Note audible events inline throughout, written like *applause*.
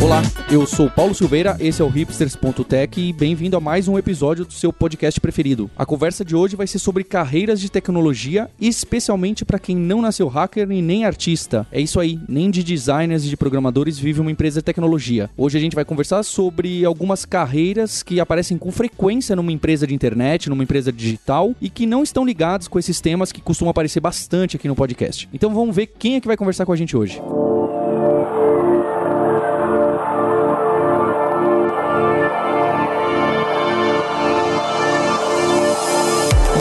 Olá, eu sou Paulo Silveira, esse é o hipsters.tech e bem-vindo a mais um episódio do seu podcast preferido. A conversa de hoje vai ser sobre carreiras de tecnologia, especialmente para quem não nasceu hacker e nem artista. É isso aí, nem de designers e de programadores vive uma empresa de tecnologia. Hoje a gente vai conversar sobre algumas carreiras que aparecem com frequência numa empresa de internet, numa empresa digital e que não estão ligados com esses temas que costumam aparecer bastante aqui no podcast. Então vamos ver quem é que vai conversar com a gente hoje.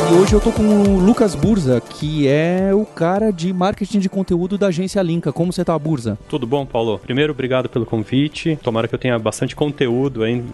E hoje eu tô com o Lucas Burza, que é o cara de marketing de conteúdo da agência Linka. Como você tá, Burza? Tudo bom, Paulo? Primeiro, obrigado pelo convite. Tomara que eu tenha bastante conteúdo ainda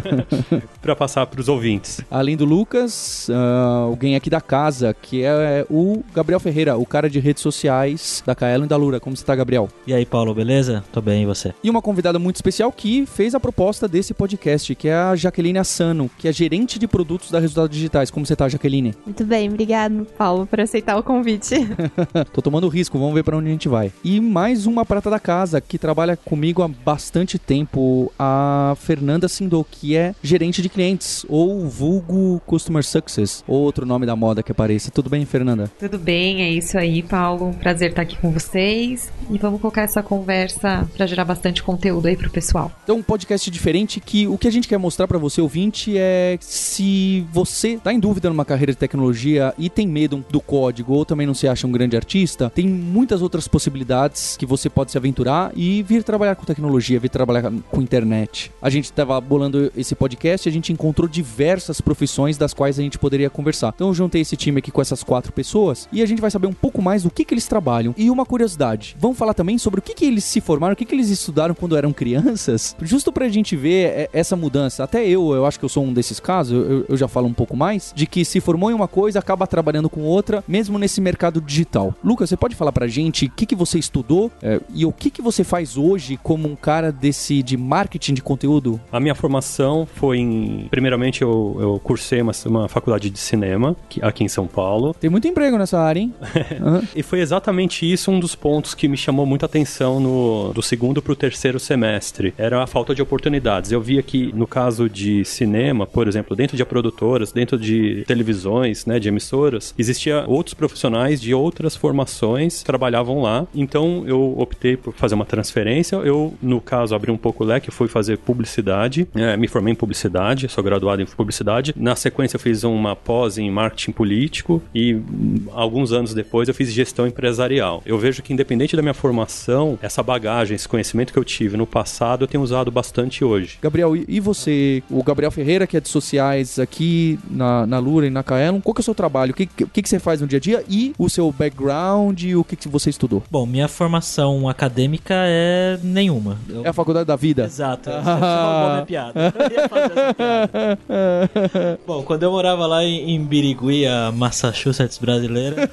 *laughs* *laughs* para passar para os ouvintes. Além do Lucas, uh, alguém aqui da casa, que é o Gabriel Ferreira, o cara de redes sociais da Kaelo e da Lura. Como você tá, Gabriel? E aí, Paulo, beleza? Tô bem, e você? E uma convidada muito especial que fez a proposta desse podcast, que é a Jaqueline Assano, que é gerente de produtos da Resultados Digitais. Como você tá, Jaqueline? Muito bem, obrigado, Paulo, por aceitar o convite. *laughs* Tô tomando risco, vamos ver para onde a gente vai. E mais uma prata da casa que trabalha comigo há bastante tempo, a Fernanda Sindou, que é gerente de clientes, ou vulgo Customer Success, ou outro nome da moda que apareça. Tudo bem, Fernanda? Tudo bem, é isso aí, Paulo. Prazer estar aqui com vocês. E vamos colocar essa conversa para gerar bastante conteúdo aí pro pessoal. Então, um podcast diferente que o que a gente quer mostrar para você, ouvinte, é se você tá em dúvida numa carreira de tecnologia e tem medo do código ou também não se acha um grande artista, tem muitas outras possibilidades que você pode se aventurar e vir trabalhar com tecnologia, vir trabalhar com internet. A gente estava bolando esse podcast e a gente encontrou diversas profissões das quais a gente poderia conversar. Então eu juntei esse time aqui com essas quatro pessoas e a gente vai saber um pouco mais do que, que eles trabalham. E uma curiosidade, vamos falar também sobre o que, que eles se formaram, o que, que eles estudaram quando eram crianças, *laughs* justo pra gente ver essa mudança. Até eu, eu acho que eu sou um desses casos, eu, eu já falo um pouco mais, de que se formou em uma coisa, acaba trabalhando com outra, mesmo nesse mercado digital. Lucas, você pode falar pra gente o que, que você estudou é, e o que, que você faz hoje como um cara desse de marketing de conteúdo? A minha formação foi em. Primeiramente, eu, eu cursei uma, uma faculdade de cinema aqui em São Paulo. Tem muito emprego nessa área, hein? uhum. *laughs* E foi exatamente isso um dos pontos que me chamou muita atenção no, do segundo pro terceiro semestre. Era a falta de oportunidades. Eu via que, no caso de cinema, por exemplo, dentro de produtoras, dentro de televisões, né, de emissoras, existia outros profissionais de outras formações que trabalhavam lá. Então eu optei por fazer uma transferência. Eu, no caso, abri um pouco o leque, fui fazer publicidade. É, me formei em publicidade, sou graduado em publicidade. Na sequência, eu fiz uma pós em marketing político e alguns anos depois eu fiz gestão empresarial. Eu vejo que, independente da minha formação, essa bagagem, esse conhecimento que eu tive no passado, eu tenho usado bastante hoje. Gabriel, e você? O Gabriel Ferreira, que é de sociais aqui na, na Lura e na Kaelon, qual que é o seu trabalho? O que, que, que você faz no dia a dia? E o seu background e o que, que você estudou? Bom, minha formação acadêmica é nenhuma. Eu... É a faculdade da vida? Exato. *laughs* Ah. minha piada. Eu ia fazer essa piada. *laughs* Bom, quando eu morava lá em, em Birigui, a Massachusetts brasileira,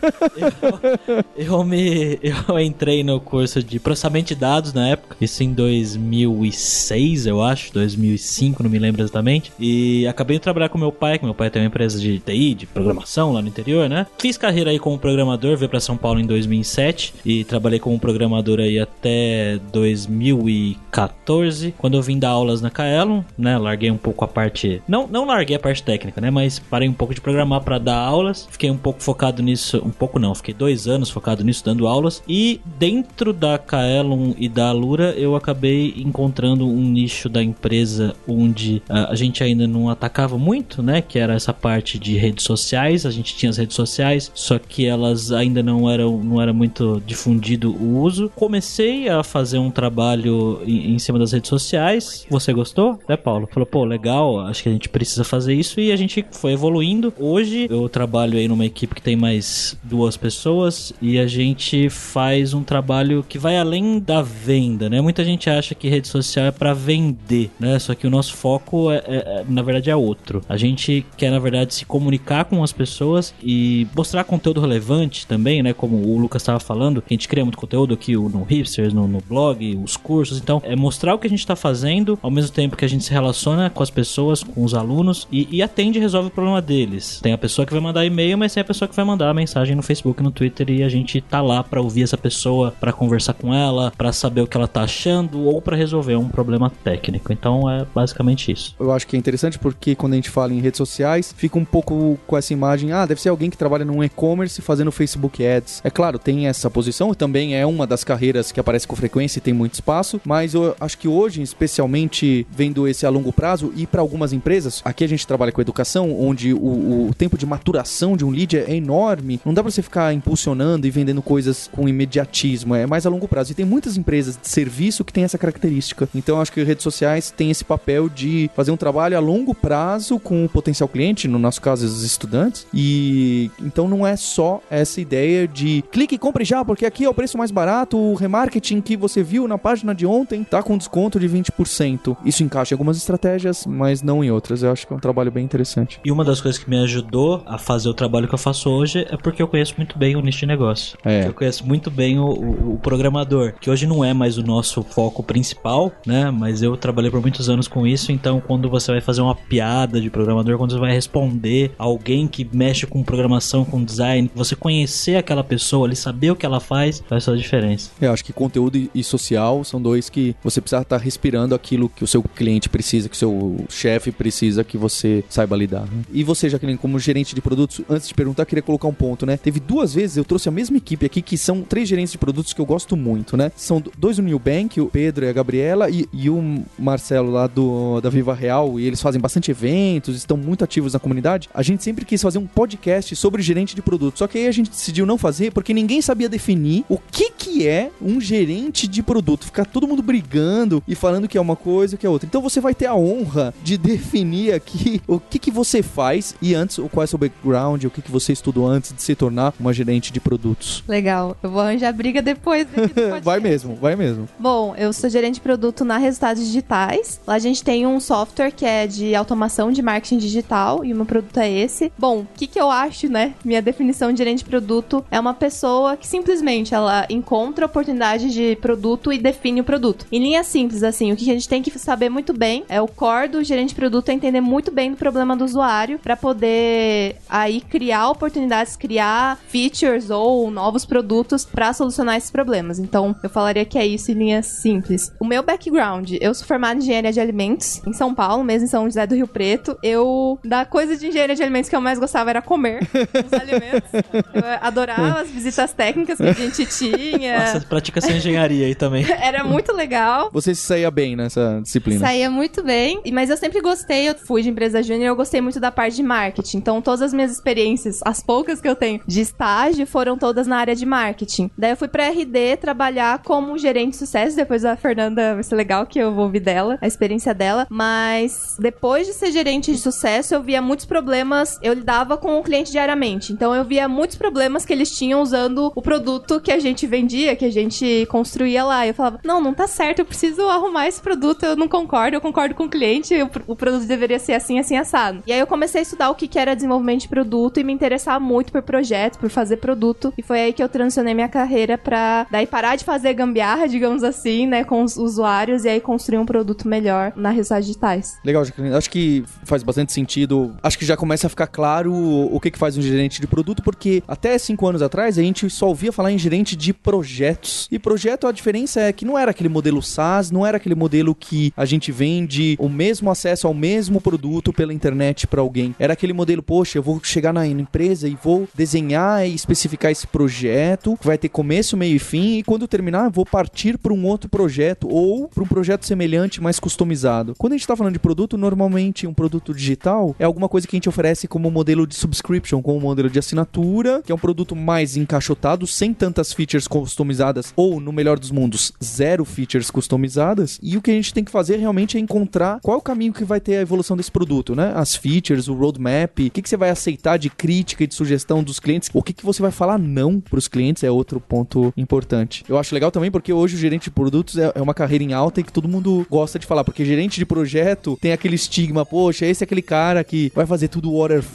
eu, eu, me, eu entrei no curso de processamento de dados na época, isso em 2006, eu acho, 2005, não me lembro exatamente, e acabei de trabalhar com meu pai, que meu pai tem uma empresa de TI, de programação lá no interior, né? Fiz carreira aí como programador, veio para São Paulo em 2007 e trabalhei como programador aí até 2014, quando eu vim dar aulas na Kaelon, né? Larguei um pouco a parte, não, não larguei a parte técnica, né? Mas parei um pouco de programar para dar aulas, fiquei um pouco focado nisso, um pouco não, fiquei dois anos focado nisso dando aulas e dentro da Kaelon e da Lura eu acabei encontrando um nicho da empresa onde uh, a gente ainda não atacava muito, né? Que era essa parte de redes sociais. A gente tinha as redes sociais, só que elas ainda não eram, não era muito difundido o uso. Comecei a fazer um trabalho em, em cima das redes sociais. Você gostou, né, Paulo? Falou, pô, legal. Acho que a gente precisa fazer isso e a gente foi evoluindo. Hoje eu trabalho aí numa equipe que tem mais duas pessoas e a gente faz um trabalho que vai além da venda, né? Muita gente acha que rede social é para vender, né? Só que o nosso foco é, é, é, na verdade é outro. A gente quer na verdade se comunicar com as pessoas e mostrar conteúdo relevante também, né? Como o Lucas estava falando, que a gente cria muito conteúdo aqui no Hipsters, no, no blog, os cursos. Então, é mostrar o que a gente está fazendo, ao mesmo tempo que a gente se relaciona com as pessoas, com os alunos e, e atende e resolve o problema deles. Tem a pessoa que vai mandar e-mail, mas tem a pessoa que vai mandar a mensagem no Facebook, no Twitter e a gente tá lá para ouvir essa pessoa, para conversar com ela, para saber o que ela tá achando ou para resolver um problema técnico. Então, é basicamente isso. Eu acho que é interessante porque quando a gente fala em redes sociais, fica um pouco com essa imagem, ah, deve ser alguém que trabalha num e-commerce fazendo Facebook Ads. É claro, tem essa posição, também é uma das carreiras que aparece com frequência e tem muito espaço, mas eu acho que hoje, especialmente vendo esse a longo prazo e para algumas empresas, aqui a gente trabalha com educação, onde o, o tempo de maturação de um lead é enorme, não dá para você ficar impulsionando e vendendo coisas com imediatismo, é mais a longo prazo. E tem muitas empresas de serviço que têm essa característica. Então acho que redes sociais têm esse papel de fazer um trabalho a longo prazo com o potencial cliente, no nosso caso, os estudantes. E então não é só essa ideia de clique e compre já, porque aqui é o preço mais barato, o remarketing que você viu na página de ontem tá com desconto de 20%. Isso encaixa em algumas estratégias, mas não em outras. Eu acho que é um trabalho bem interessante. E uma das coisas que me ajudou a fazer o trabalho que eu faço hoje é porque eu conheço muito bem o nicho de negócio. É. Eu conheço muito bem o, o- o programador, que hoje não é mais o nosso foco principal, né? Mas eu trabalhei por muitos anos com isso, então quando você vai fazer uma piada de programador, quando você vai responder alguém que mexe com programação, com design, você conhecer aquela pessoa ali, saber o que ela faz, faz toda a diferença. Eu acho que conteúdo e- social são dois que você precisa estar respirando aquilo que o seu cliente precisa, que o seu chefe precisa que você saiba lidar. né? E você, Jaqueline, como gerente de produtos, antes de perguntar, queria colocar um ponto, né? Teve duas vezes eu trouxe a mesma equipe aqui, que são três gerentes de produtos que eu gosto muito, né? São do- dois do New Bank, o Pedro e a Gabriela, e, e o Marcelo lá do, da Viva Real, e eles fazem bastante eventos, estão muito ativos na comunidade. A gente sempre quis fazer um podcast sobre gerente de produtos, só que aí a gente decidiu não fazer porque ninguém sabia definir o que que é um gerente de produto. Ficar todo mundo brigando e falando que é uma coisa que é outra. Então você vai ter a honra de definir aqui o que que você faz e antes, o qual é o seu background, o que que você estudou antes de se tornar uma gerente de produtos. Legal. Eu vou arranjar briga depois. *laughs* Vai mesmo, vai mesmo. Bom, eu sou gerente de produto na Resultados Digitais. Lá a gente tem um software que é de automação de marketing digital e o meu produto é esse. Bom, o que, que eu acho, né? Minha definição de gerente de produto é uma pessoa que simplesmente ela encontra oportunidade de produto e define o produto. Em linha simples, assim, o que a gente tem que saber muito bem é o core do gerente de produto é entender muito bem do problema do usuário para poder aí criar oportunidades, criar features ou novos produtos para solucionar esses problemas. Então, eu falaria que é isso em linhas simples. O meu background, eu sou formada em engenharia de alimentos em São Paulo, mesmo em São José do Rio Preto. Eu, da coisa de engenharia de alimentos que eu mais gostava era comer os *laughs* alimentos. Eu adorava as visitas técnicas que a gente tinha. Nossa, pratica essa engenharia aí também. *laughs* Era muito legal. Você se saía bem nessa disciplina. Saía muito bem, mas eu sempre gostei, eu fui de empresa júnior, eu gostei muito da parte de marketing. Então, todas as minhas experiências, as poucas que eu tenho de estágio, foram todas na área de marketing. Daí eu fui pra RD trabalhar como gerente de sucesso, depois a Fernanda, vai ser legal que eu vou ouvir dela, a experiência dela, mas depois de ser gerente de sucesso, eu via muitos problemas, eu lidava com o cliente diariamente. Então, eu via muitos problemas que eles tinham usando o produto que a gente vendia, que a gente construía lá. Eu falava, não, não tá certo, eu preciso arrumar esse produto, eu não concordo, eu concordo com o cliente, o, pr- o produto deveria ser assim, assim, assado. E aí eu comecei a estudar o que, era desenvolvimento de produto e me interessar muito por projetos, por fazer produto. E foi aí que eu transicionei minha carreira pra daí parar de fazer gambiarra, digamos assim, né, com os usuários e aí construir um produto melhor nas resultados digitais. Legal, Jaqueline. Acho que faz bastante sentido. Acho que já começa a ficar claro o que, que faz um gerente de produto, porque até cinco anos atrás a gente só ouvia falar em gerente de projetos. E projeto, a diferença é que não era aquele modelo SaaS, não era aquele modelo que a gente vende o mesmo acesso ao mesmo produto pela internet para alguém. Era aquele modelo, poxa, eu vou chegar na empresa e vou desenhar e especificar esse projeto, que vai ter começo, meio e fim, e quando terminar, vou partir para um outro projeto ou para um projeto semelhante, mais customizado. Quando a gente está falando de produto, normalmente um produto digital é alguma coisa que a gente oferece como modelo de subscription, como modelo de assinatura, que é um produto mais encaixotado, sem tantas features customizadas, ou no melhor dos mundos, zero features customizadas. E o que a gente tem que fazer realmente é encontrar qual o caminho que vai ter a evolução desse produto, né? As features, o roadmap, o que, que você vai aceitar de crítica e de sugestão dos clientes, o que, que você vai falar não para os clientes é outro ponto importante. Eu acho legal também porque hoje o gerente de produtos é, é uma carreira em alta e que todo mundo gosta de falar, porque gerente de projeto tem aquele estigma, poxa, esse é aquele cara que vai fazer tudo waterfall,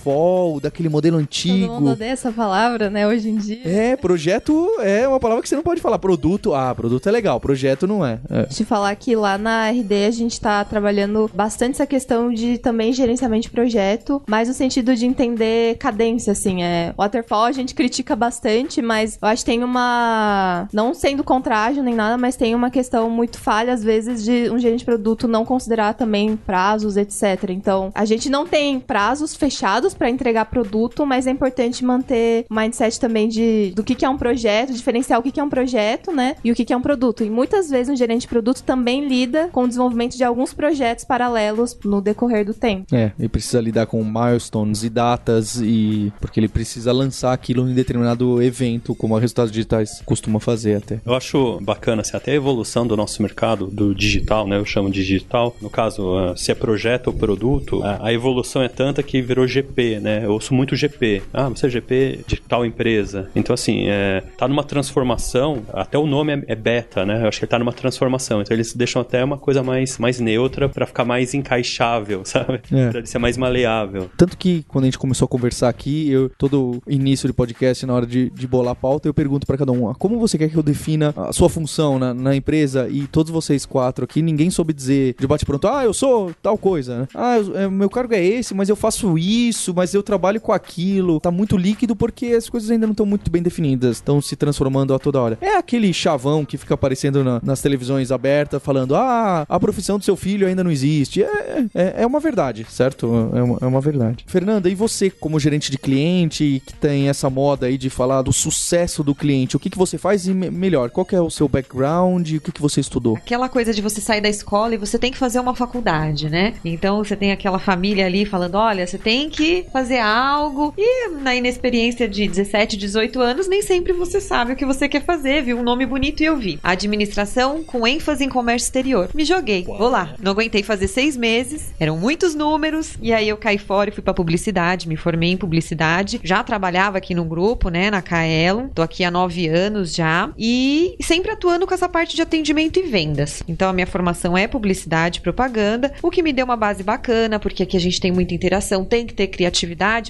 daquele modelo Todo antigo. mundo odeia essa palavra, né, hoje em dia. É, projeto é uma palavra que você não pode falar. Produto, ah, produto é legal, projeto não é. é. Te falar que lá na RD a gente tá trabalhando bastante essa questão de também gerenciamento de projeto, mas no sentido de entender cadência, assim. É, waterfall a gente critica bastante, mas eu acho que tem uma. Não sendo contrário nem nada, mas tem uma questão muito falha, às vezes, de um gerente de produto não considerar também prazos, etc. Então, a gente não tem prazos fechados para entregar produto, mas é importante manter o mindset também de do que, que é um projeto, diferenciar o que, que é um projeto, né? E o que, que é um produto. E muitas vezes um gerente de produto também lida com o desenvolvimento de alguns projetos paralelos no decorrer do tempo. É, ele precisa lidar com milestones e datas e porque ele precisa lançar aquilo em determinado evento, como a Resultados Digitais costuma fazer até. Eu acho bacana, assim, até a evolução do nosso mercado, do digital, né? Eu chamo de digital. No caso, ah, se é projeto ou produto, a, a evolução é tanta que virou GP, né? Eu ouço muito GP. Ah, você é GP de tal empresa. Então, assim, é, tá numa transformação, até o nome é, é beta, né? Eu acho que ele tá numa transformação. Então, eles deixam até uma coisa mais, mais neutra pra ficar mais encaixável, *laughs* sabe? É. Pra ele ser mais maleável. Tanto que quando a gente começou a conversar aqui, eu todo início de podcast, na hora de, de bolar a pauta, eu pergunto pra cada um: ah, como você quer que eu defina a sua função na, na empresa? E todos vocês quatro aqui, ninguém soube dizer de bate pronto: ah, eu sou tal coisa, né? Ah, eu- é, meu cargo é esse, mas eu faço isso, mas eu trabalho com aquilo. Tá muito líquido porque as coisas ainda não estão muito bem definidas, estão se transformando a toda hora. É aquele chavão que fica aparecendo na- nas televisões abertas falando: ah, a profissão do seu filho ainda não existe. É, é, é uma verdade, certo? É uma, é uma verdade. Fernanda, e você, como gerente de cliente, que tem essa moda aí de falar do sucesso do cliente, o que, que você faz e me- melhor? Qual é o seu background? O que, que você estudou? Aquela coisa de você sair da escola e você tem que fazer uma faculdade, né? Então você tem aquela família ali falando: olha, você tem que fazer algo. E na inexperiência de 17, 18 anos, nem sempre você sabe o que você quer fazer, viu? Um nome bonito e eu vi. Administração com ênfase em comércio exterior. Me joguei, vou lá. Não aguentei fazer seis meses, eram muitos números, e aí eu caí fora e fui pra publicidade, me formei em publicidade. Já trabalhava aqui no grupo, né, na Kaelo. Tô aqui há nove anos já. E sempre atuando com essa parte de atendimento e vendas. Então a minha formação é publicidade e propaganda, o que me deu uma base bacana, porque aqui a gente tem muita interação, tem que ter criatividade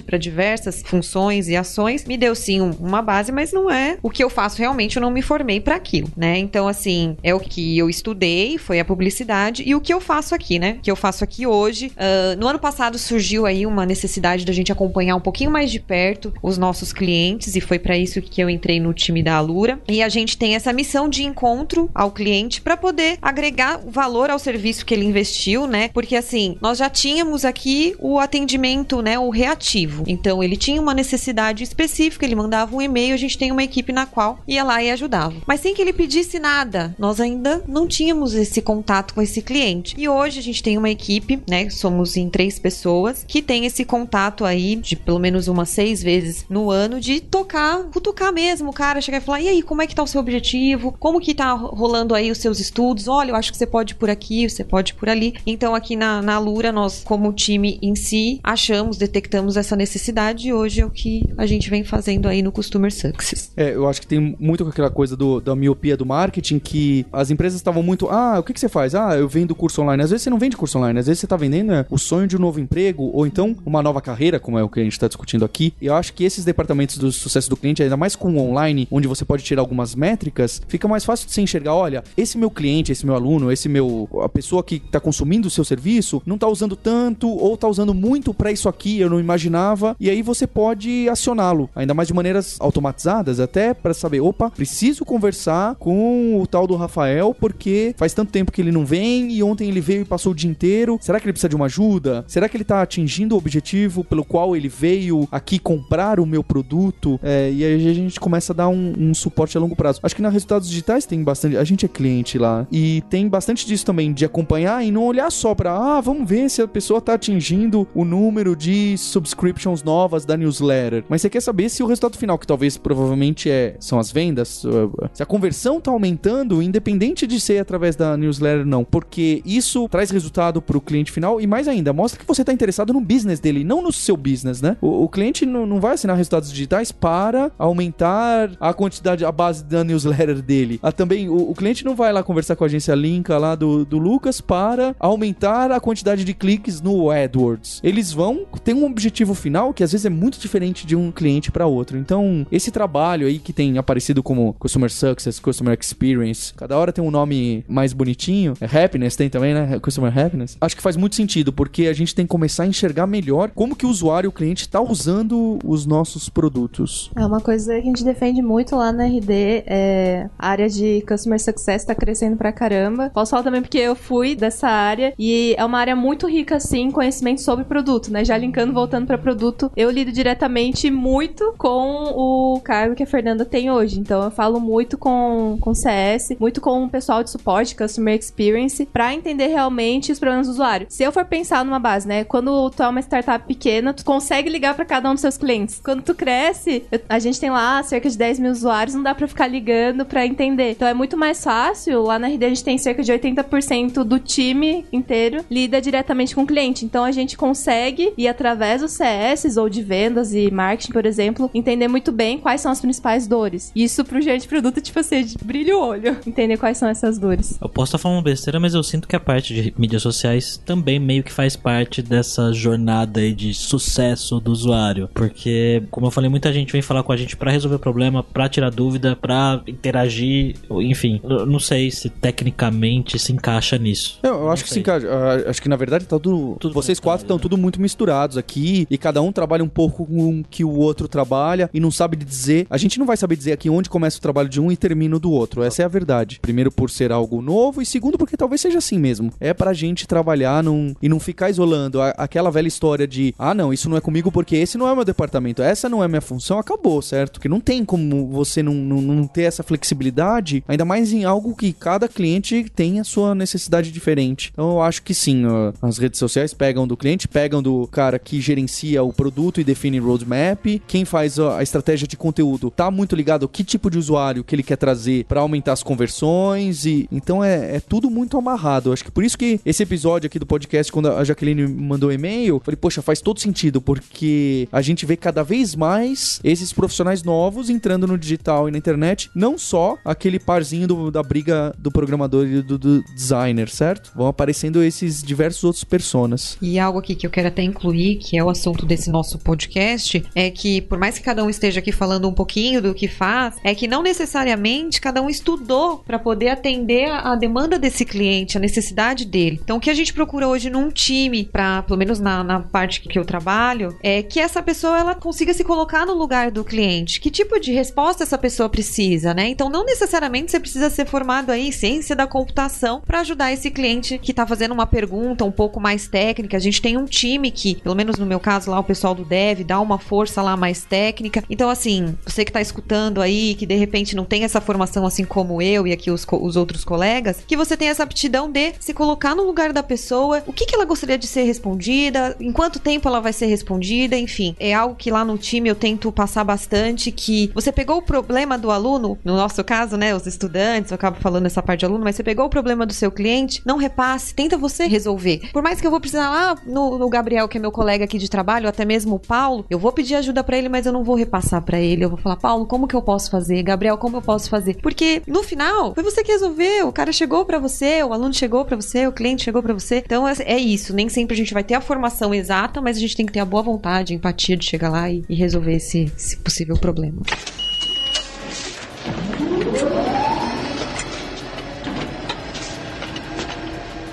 para diversas funções e ações. Me deu sim um- uma base, mas não é o que eu faço realmente, eu não me formei para aquilo, né? Então assim, é o que eu estudei, foi a publicidade e o que eu faço aqui, né? O que eu faço aqui hoje. Ah, no ano passado surgiu aí uma necessidade da gente acompanhar um pouquinho mais de perto os nossos clientes e foi para isso que eu entrei no time da Alura. E a gente tem essa missão de encontro ao cliente para poder agregar valor ao serviço que ele investiu, né? Porque assim, nós já tínhamos aqui o atendimento, né, o reativo. Então ele tinha uma necessidade específica, ele mandava um e-mail, a gente tem uma equipe na qual ia lá e ajudava. Mas sem que ele pedisse nada, nós ainda não tínhamos esse contato com esse cliente. E hoje a gente tem uma equipe, né, somos em três pessoas que tem esse contato aí de pelo menos umas seis vezes no ano de tocar, cutucar mesmo o cara, chegar e falar: "E aí, como é que tá o seu objetivo? Como que tá rolando aí os seus estudos? Olha, eu acho que você pode ir por aqui, você pode ir por ali". Então aqui na, na Lura nós, como time em si, achamos, detectamos essa necessidade e hoje é o que a gente vem fazendo aí no Customer Success. É, eu acho que tem muito com aquela coisa do, da miopia do marketing que as empresas estavam muito. Ah, o que, que você faz? Ah, eu vendo curso online. Às vezes você não vende curso online, às vezes você tá vendendo né, o sonho de um novo emprego ou então uma nova carreira, como é o que a gente tá discutindo aqui. Eu acho que esses departamentos do sucesso do cliente, ainda mais com o online, onde você pode tirar algumas métricas, fica mais fácil de você enxergar: olha, esse meu cliente, esse meu aluno, esse meu. a pessoa que tá consumindo o seu serviço não tá usando tanto ou tá usando muito para isso aqui, eu não imaginava. E aí você pode acioná-lo, ainda mais de maneiras automatizadas, até para saber, opa, preciso conversar com o tal do Rafael porque faz tanto tempo que ele não vem e ontem ele veio e passou o dia inteiro. Será que ele precisa de uma ajuda? Será que ele tá atingindo o objetivo pelo qual ele veio aqui comprar o meu produto? É, e aí a gente começa a dar um, um suporte a longo prazo. Acho que na resultados digitais tem bastante. A gente é cliente lá e tem bastante disso também de acompanhar e não olhar só para ah, vamos ver se a pessoa tá atingindo o número de subscriptions novas da newsletter. Mas você quer saber se o resultado final, que talvez provavelmente é são as vendas, uh, se a conversão tá aumentando, independente de ser através da newsletter não, porque isso traz resultado pro cliente final e mais ainda, mostra que você tá interessado no business dele, não no seu business, né? O, o cliente não, não vai assinar resultados digitais para aumentar a quantidade, a base da newsletter dele. Ah, também, o, o cliente não vai lá conversar com a agência Linka lá do, do Lucas para aumentar a quantidade de cliques no AdWords. Eles vão ter um objetivo final que às vezes é muito diferente de um cliente para outro. Então, esse trabalho aí que tem aparecido como Customer Success, Customer Experience, cada hora tem um nome mais bonitinho. É Happiness tem também, né? Customer Happiness. Acho que faz muito sentido, porque a gente tem que começar a enxergar melhor como que o usuário, o cliente, está usando os nossos produtos. É uma coisa que a gente defende muito lá na RD, é a área de Customer Success está crescendo pra caramba. Posso falar também porque eu fui dessa área e é uma área muito rica, assim, em conhecimento sobre produto, né? Já linkando, voltando para produto, eu lido diretamente muito com o cargo que a Fernanda tem hoje. Então eu falo muito com, com CS, muito com o pessoal de suporte, Customer Experience, para entender realmente os problemas do usuário. Se eu for pensar numa base, né? Quando tu é uma startup pequena, tu consegue ligar para cada um dos seus clientes. Quando tu cresce, a gente tem lá cerca de 10 mil usuários, não dá para ficar ligando para entender. Então é muito mais fácil. Lá na RD a gente tem cerca de 80% do time inteiro lida diretamente com o cliente. Então a gente consegue ir através dos CS ou de vendas e marketing, por exemplo, entender muito bem quais são as principais dores. Isso pro gerente de produto, tipo assim, brilha o olho, *laughs* entender quais são essas dores. Eu posso estar falando besteira, mas eu sinto que a parte de mídias sociais também meio que faz parte dessa jornada aí de sucesso do usuário. Porque, como eu falei, muita gente vem falar com a gente para resolver problema, para tirar dúvida, para interagir, enfim. Eu não sei se tecnicamente se encaixa nisso. Eu, eu acho que sim, cara. Uh, acho que na verdade tá tudo. Tudo vocês quatro estão né? tudo muito misturados aqui e cada um trabalha um pouco com o que o outro trabalha e não sabe dizer. A gente não vai saber dizer aqui onde começa o trabalho de um e termina o do outro. Essa é a verdade. Primeiro, por ser algo novo, e segundo, porque talvez seja assim mesmo. É pra gente trabalhar num, e não ficar isolando. A, aquela velha história de, ah, não, isso não é comigo porque esse não é meu departamento, essa não é minha função, acabou, certo? Que não tem como você não, não, não ter essa flexibilidade, ainda mais em algo que cada cliente tem a sua necessidade diferente. Então eu acho que sim, as redes sociais pegam do cliente, pegam do cara que gerencia o produto e define roadmap, quem faz a, estratégia de conteúdo tá muito ligado ao que tipo de usuário que ele quer trazer para aumentar as conversões e então é, é tudo muito amarrado. Acho que por isso que esse episódio aqui do podcast, quando a Jaqueline mandou e-mail, falei, poxa, faz todo sentido, porque a gente vê cada vez mais esses profissionais novos entrando no digital e na internet, não só aquele parzinho do- da briga do programador e do, do designer, certo? Vão aparecendo esses diversos outros personas. E algo aqui que eu quero até incluir, que é o assunto desse nosso podcast, é que por mais que cada um esteja aqui falando um pouquinho do que faz, é que não necessariamente cada um estudou para poder atender a, demanda desse cliente, a necessidade dele. Então, o que a gente procura hoje num time, para pelo menos na, na parte que eu trabalho, é que essa pessoa ela consiga se colocar no lugar do cliente. Que tipo de resposta essa pessoa precisa, né? Então, não necessariamente você precisa ser formado aí em ciência da computação para ajudar esse cliente que tá fazendo uma pergunta um pouco mais técnica. A gente tem um time que, pelo menos no meu caso lá, o pessoal do Dev dá uma força lá mais técnica. Então, assim, você que tá escutando aí, que de repente não tem essa formação assim como eu e aqui os, os outros colegas, que você tem essa aptidão de se colocar no lugar da pessoa, o que, que ela gostaria de ser respondida, em quanto tempo ela vai ser respondida, enfim. É algo que lá no time eu tento passar bastante, que você pegou o problema do aluno, no nosso caso, né, os estudantes, eu acabo falando essa parte de aluno, mas você pegou o problema do seu cliente, não repasse, tenta você resolver. Por mais que eu vou precisar lá no, no Gabriel, que é meu colega aqui de trabalho, até mesmo o Paulo, eu vou pedir ajuda pra ele, mas eu não vou repassar pra ele. Eu vou falar, Paulo, como que eu posso fazer? Gabriel, como eu posso fazer? Porque no final, foi você que resolveu. O cara chegou pra você, o aluno chegou pra você, o cliente chegou pra você. Então é, é isso. Nem sempre a gente vai ter a formação exata, mas a gente tem que ter a boa vontade, a empatia de chegar lá e, e resolver esse, esse possível problema.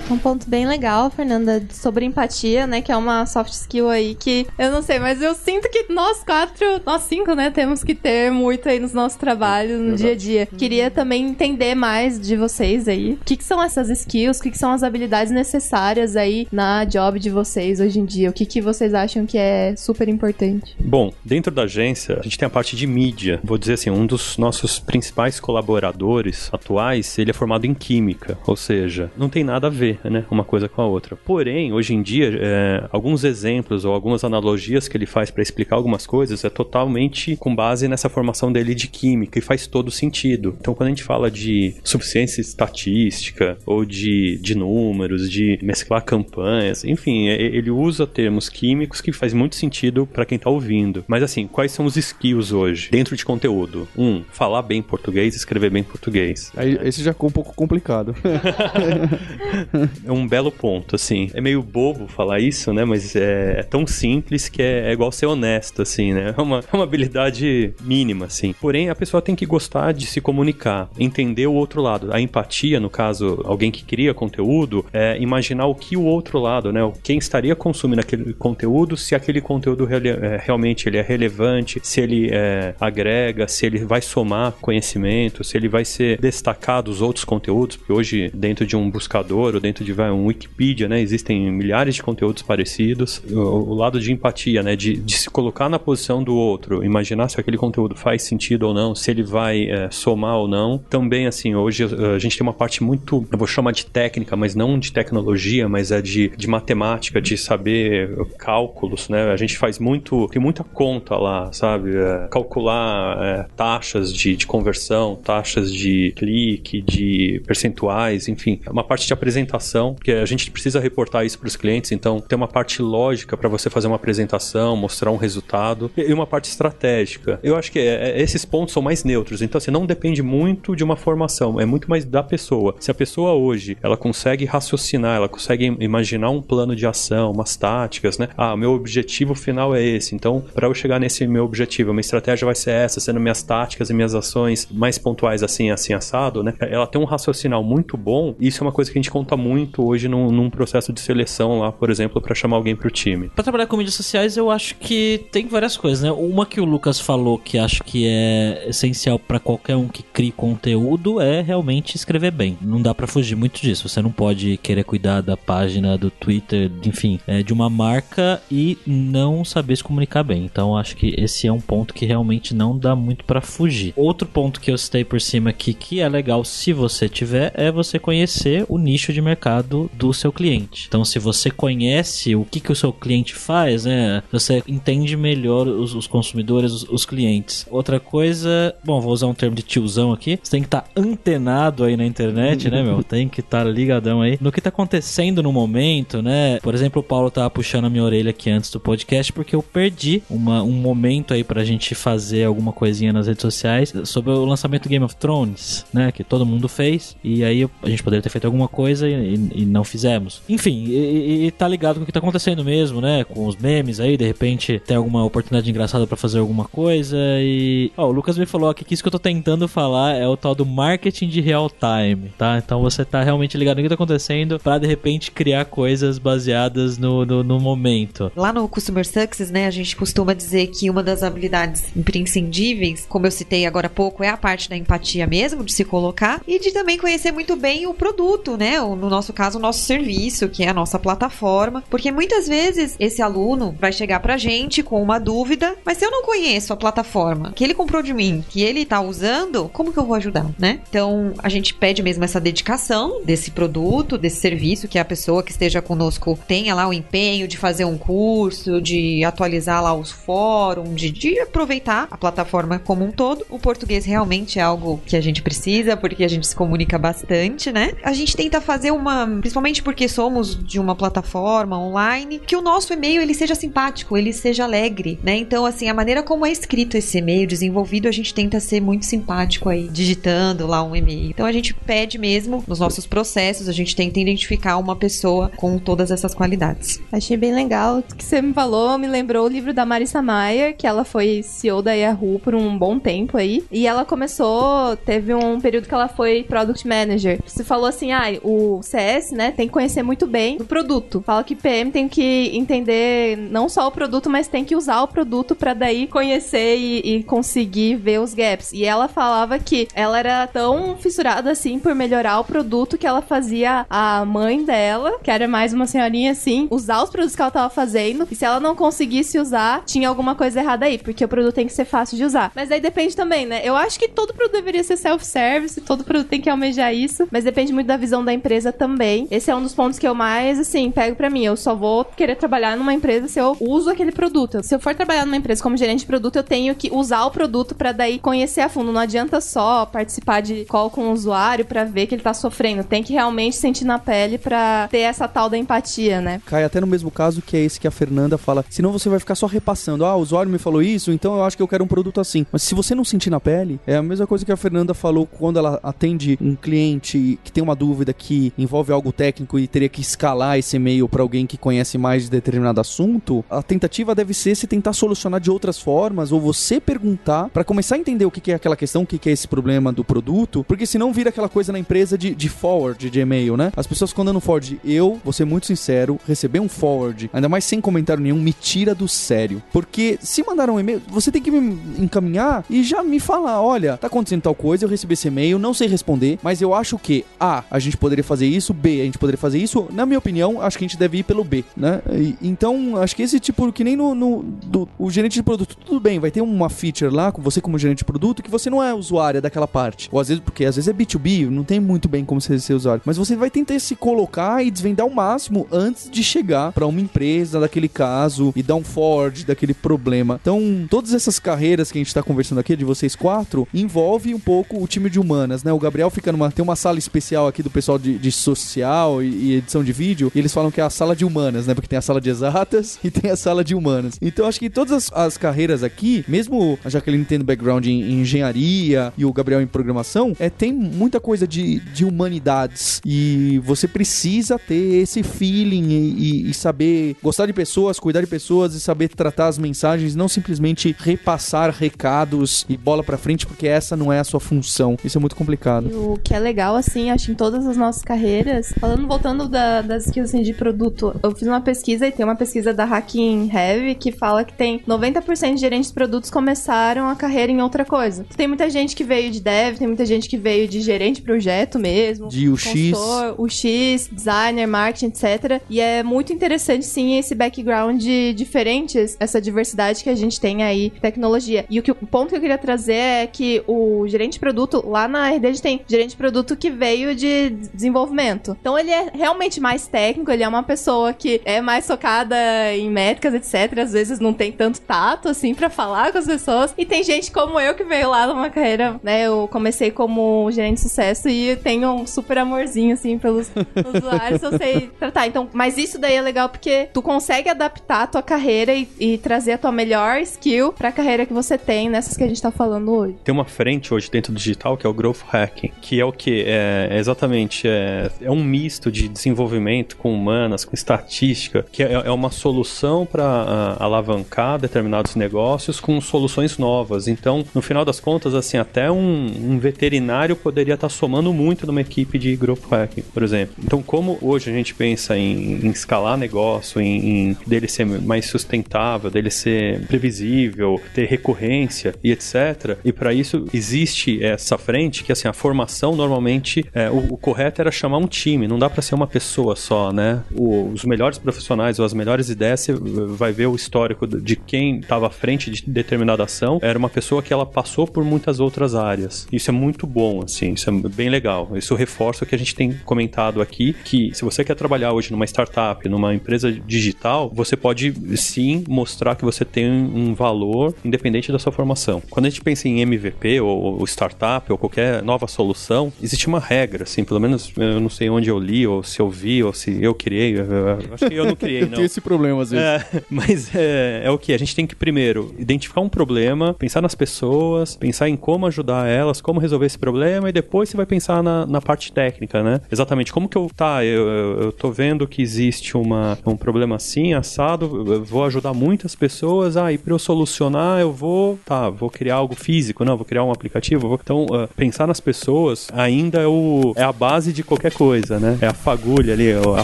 Um ponto bem legal, Fernanda, sobre empatia, né? Que é uma soft skill aí que eu não sei, mas eu sinto que nós quatro, nós cinco, né, temos que ter muito aí nos nossos trabalhos, no dia a dia. Queria também entender mais de vocês aí. O que, que são essas skills? O que, que são as habilidades necessárias aí na job de vocês hoje em dia? O que, que vocês acham que é super importante? Bom, dentro da agência, a gente tem a parte de mídia. Vou dizer assim, um dos nossos principais colaboradores atuais, ele é formado em química, ou seja, não tem nada a ver, né, uma coisa com a outra. Porém, hoje em dia, é, alguns exemplos ou algumas analogias que ele faz para explicar algumas coisas é totalmente com base nessa formação dele de química e faz todo sentido. Então, quando a gente fala de suficiência estatística ou de, de números, de mesclar campanhas, enfim, é- ele usa termos químicos que faz muito sentido para quem tá ouvindo. Mas assim, quais são os skills hoje dentro de conteúdo? Um, falar bem português, escrever bem português. Aí, esse já ficou um pouco complicado. *laughs* É um belo ponto, assim. É meio bobo falar isso, né? Mas é, é tão simples que é, é, igual ser honesto, assim, né? É uma, é uma habilidade mínima, assim. Porém, a pessoa tem que gostar de se comunicar, entender o outro lado. A empatia, no caso, alguém que cria conteúdo, é imaginar o que o outro lado, né? Quem estaria consumindo aquele conteúdo, se aquele conteúdo é, realmente ele é relevante, se ele é, agrega, se ele vai somar conhecimento, se ele vai ser destacado dos outros conteúdos, porque hoje dentro de um buscador ou dentro de vai, um Wikipedia, né, existem milhares de conteúdos parecidos. O, o lado de empatia, né, de, de, se colocar na posição do outro, imaginar se aquele conteúdo faz sentido ou não, se ele vai é, somar ou não. Também, assim, hoje a gente tem uma parte muito, eu vou chamar de técnica, mas não de tecnologia, mas é de, de matemática, de saber cálculos, né? A gente faz muito, tem muita conta lá, sabe? É, calcular é, taxas de, de conversão, taxas de clique, de percentuais, enfim, é uma parte de apresentação, porque a gente precisa reportar isso para os clientes, então tem uma parte lógica para você fazer uma apresentação, mostrar um resultado, e uma parte estratégica. Eu acho que é, é, esses pontos são mais neutros, então assim, não depende muito de uma formação, é muito mais da pessoa. Se a pessoa hoje, ela consegue raciocinar, ela consegue imaginar um plano de ação, umas táticas, né? Ah, meu objetivo final é esse, então para eu chegar nesse meu objetivo, minha estratégia vai ser essa, sendo minhas táticas e minhas ações mais pontuais assim, assim, assado, né? Ela tem um raciocinal muito bom, e isso é uma coisa que a gente conta muito hoje num, num processo de seleção lá, por exemplo, para chamar alguém pro time. Para trabalhar com mídias sociais, eu acho que tem várias coisas, né? Uma que o Lucas falou que acho que é essencial para qualquer um que crie conteúdo é realmente escrever bem. Não dá para fugir muito disso. Você não pode querer cuidar da página do Twitter, enfim, é, de uma marca e não saber se comunicar bem. Então acho que esse é um ponto que realmente não dá muito para fugir. Outro ponto que eu citei por cima aqui que é legal se você tiver é você conhecer o nicho de mercado do seu cliente. Então, se você conhece o que, que o seu cliente faz, né, você entende melhor os, os consumidores, os, os, clientes. Outra coisa, bom, vou usar um termo de tiozão aqui, você tem que estar tá antenado aí na internet, né, meu? *laughs* Tem que estar tá ligadão aí no que tá acontecendo no momento, né? Por exemplo, o Paulo tava puxando a minha orelha aqui antes do podcast porque eu perdi uma, um momento aí pra gente fazer alguma coisinha nas redes sociais sobre o lançamento do Game of Thrones, né? Que todo mundo fez. E aí a gente poderia ter feito alguma coisa e, e não fizemos. Enfim, e, e, tá ligado com o que tá acontecendo mesmo, né? Com os memes aí, de repente tem alguma oportunidade engraçada para fazer alguma coisa. E. Ó, o Lucas me falou aqui que isso que eu tô tentando falar é o tal do marketing de real time, tá? Então você tá realmente ligado no que tá acontecendo para de repente criar coisas baseadas no, no, no momento. Lá no Customer Success, né, a gente costuma dizer que uma das habilidades imprescindíveis, como eu citei agora há pouco, é a parte da empatia mesmo, de se colocar e de também conhecer muito bem o produto, né? Ou, no nosso caso, o nosso serviço, que é a nossa plataforma. Porque muitas vezes esse aluno vai chegar pra gente com uma dúvida, mas se eu não conheço a plataforma que ele comprou de mim, que ele tá usando, como que eu vou ajudar, né? Então, a gente pede mesmo essa dedicação desse produto, desse serviço, que a pessoa que esteja conosco tenha lá o empenho de fazer um curso, de atualizar lá os fóruns, de, de aproveitar a plataforma como um todo. O português realmente é algo que a gente precisa, porque a gente se comunica bastante, né? A gente tenta fazer principalmente porque somos de uma plataforma online, que o nosso e-mail ele seja simpático, ele seja alegre, né? Então, assim, a maneira como é escrito esse e-mail, desenvolvido, a gente tenta ser muito simpático aí, digitando lá um e-mail. Então, a gente pede mesmo nos nossos processos, a gente tenta identificar uma pessoa com todas essas qualidades. Achei bem legal o que você me falou, me lembrou o livro da Marissa Mayer, que ela foi CEO da Yahoo por um bom tempo aí, e ela começou, teve um período que ela foi Product Manager. Você falou assim, ah, o CS, né, tem que conhecer muito bem do produto. Fala que PM tem que entender não só o produto, mas tem que usar o produto para daí conhecer e, e, conseguir ver os gaps. E ela falava que ela era tão fissurada assim por melhorar o produto que ela fazia a mãe dela, que era mais uma senhorinha assim, usar os produtos que ela tava fazendo. E se ela não conseguisse usar, tinha alguma coisa errada aí, porque o produto tem que ser fácil de usar. Mas aí depende também, né? Eu acho que todo produto deveria ser self-service, todo produto tem que almejar isso, mas depende muito da visão da empresa também. Esse é um dos pontos que eu mais, assim, pego para mim. Eu só vou querer trabalhar numa empresa se eu uso aquele produto. Se eu for trabalhar numa empresa como gerente de produto, eu tenho que usar o produto para daí conhecer a fundo. Não adianta só participar de call com o usuário para ver que ele tá sofrendo. Tem que realmente sentir na pele para ter essa tal da empatia, né? Cai até no mesmo caso que é esse que a Fernanda fala. Senão você vai ficar só repassando. Ah, o usuário me falou isso, então eu acho que eu quero um produto assim. Mas se você não sentir na pele, é a mesma coisa que a Fernanda falou quando ela atende um cliente que tem uma dúvida que envolve envolve algo técnico e teria que escalar esse e-mail para alguém que conhece mais de determinado assunto, a tentativa deve ser se tentar solucionar de outras formas ou você perguntar para começar a entender o que é aquela questão, o que é esse problema do produto, porque senão vira aquela coisa na empresa de, de forward de e-mail, né? As pessoas ficam dando forward. Eu, vou ser muito sincero, receber um forward, ainda mais sem comentário nenhum, me tira do sério. Porque se mandar um e-mail, você tem que me encaminhar e já me falar: olha, tá acontecendo tal coisa, eu recebi esse e-mail, não sei responder, mas eu acho que A, a gente poderia fazer isso, B, a gente poderia fazer isso. Na minha opinião, acho que a gente deve ir pelo B, né? E, então, acho que esse tipo, que nem no, no do, o gerente de produto, tudo bem, vai ter uma feature lá, com você como gerente de produto, que você não é usuário daquela parte. Ou às vezes, porque às vezes é B2B, não tem muito bem como você ser usuário. Mas você vai tentar se colocar e desvendar o máximo antes de chegar para uma empresa daquele caso e dar um forward daquele problema. Então, todas essas carreiras que a gente tá conversando aqui, de vocês quatro, envolve um pouco o time de humanas, né? O Gabriel fica numa. Tem uma sala especial aqui do pessoal de, de social e, e, edição de vídeo, e eles falam que é a sala de humanas, né? Porque tem a sala de exatas *laughs* e tem a sala de humanas. Então, acho que todas as, as carreiras aqui, mesmo a Jaqueline tendo background em, em, engenharia e o Gabriel em programação, é, tem muita coisa de, de humanidades. E você precisa ter esse feeling e, e, e saber gostar de pessoas, cuidar de pessoas e saber tratar as mensagens, não simplesmente repassar recados e bola pra frente, porque essa não é a sua função. Isso é muito complicado. E o que é legal, assim, acho em todas as nossas carreiras, falando, voltando da, das skills assim, de produto, eu fiz uma pesquisa e tem uma pesquisa da Hacking Heavy que fala que tem 90% de gerentes de produtos começaram a carreira em outra coisa. Tem muita gente que veio de dev, tem muita gente que veio de gerente de projeto mesmo. De UX. Consultor, UX, designer, marketing, etc. E é muito interessante, sim, esse background diferente, essa diversidade que a gente tem aí tecnologia. E o, que, o ponto que eu queria trazer é que o gerente de produto, lá na RD a gente tem gerente de produto que veio de desenvolvimento. Então ele é realmente mais técnico, ele é uma pessoa que é mais focada em métricas, etc. Às vezes não tem tanto tato, assim, para falar com as pessoas. E tem gente como eu que veio lá numa carreira, né? Eu comecei como gerente de sucesso e tenho um super amorzinho, assim, pelos *laughs* usuários, eu sei tratar. Então, mas isso daí é legal porque tu consegue adaptar a tua carreira e, e trazer a tua melhor skill pra carreira que você tem nessas que a gente tá falando hoje. Tem uma frente hoje dentro do digital que é o Growth Hacking, que é o que? É, é exatamente, é, é, um misto de desenvolvimento com humanas, com estatística, que é, é uma solução para alavancar determinados negócios com soluções novas. Então, no final das contas, assim, até um, um veterinário poderia estar tá somando muito numa equipe de Growth Hacking, por exemplo. Então, como hoje a gente pensa em, em escalar negócio, em, em dele ser mais sustentável, dele ser previsível, ter recorrência e etc. E para isso existe essa frente que assim a formação normalmente é, o, o, correto era chamar um time, não dá para ser uma pessoa só, né? O, os melhores profissionais ou as melhores ideias você vai ver o histórico de quem estava à frente de determinada ação era uma pessoa que ela passou por muitas outras áreas. Isso é muito bom, assim, isso é bem legal. Isso reforça o que a gente tem comentado aqui, que se você quer trabalhar hoje numa startup, numa empresa digital, você pode sim mostrar que você tem um valor independente da sua formação. Quando a gente pensa em MVP ou, ou startup ou qualquer nova solução, existe uma regra, assim, pelo menos eu não sei onde eu li ou se eu vi ou se eu criei. Eu, eu, acho que eu não criei, *laughs* não. Tem esse problema às vezes. É, *laughs* mas é, é o que? A gente tem que primeiro identificar um problema, pensar nas pessoas, pensar em como ajudar elas, como resolver esse problema e depois você vai pensar na, na parte técnica, né? Exatamente. Como que eu. Tá, eu, eu, eu tô vendo que existe uma, um problema assim, assado, vou ajudar muitas pessoas. Ah, e pra eu solucionar, eu vou. Tá, vou criar algo físico, não, vou criar um aplicativo. Vou, então, uh, pensar nas pessoas ainda é, o, é a base de qualquer coisa, né? É a fagulha ali, a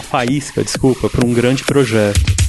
faísca, desculpa, para um grande projeto.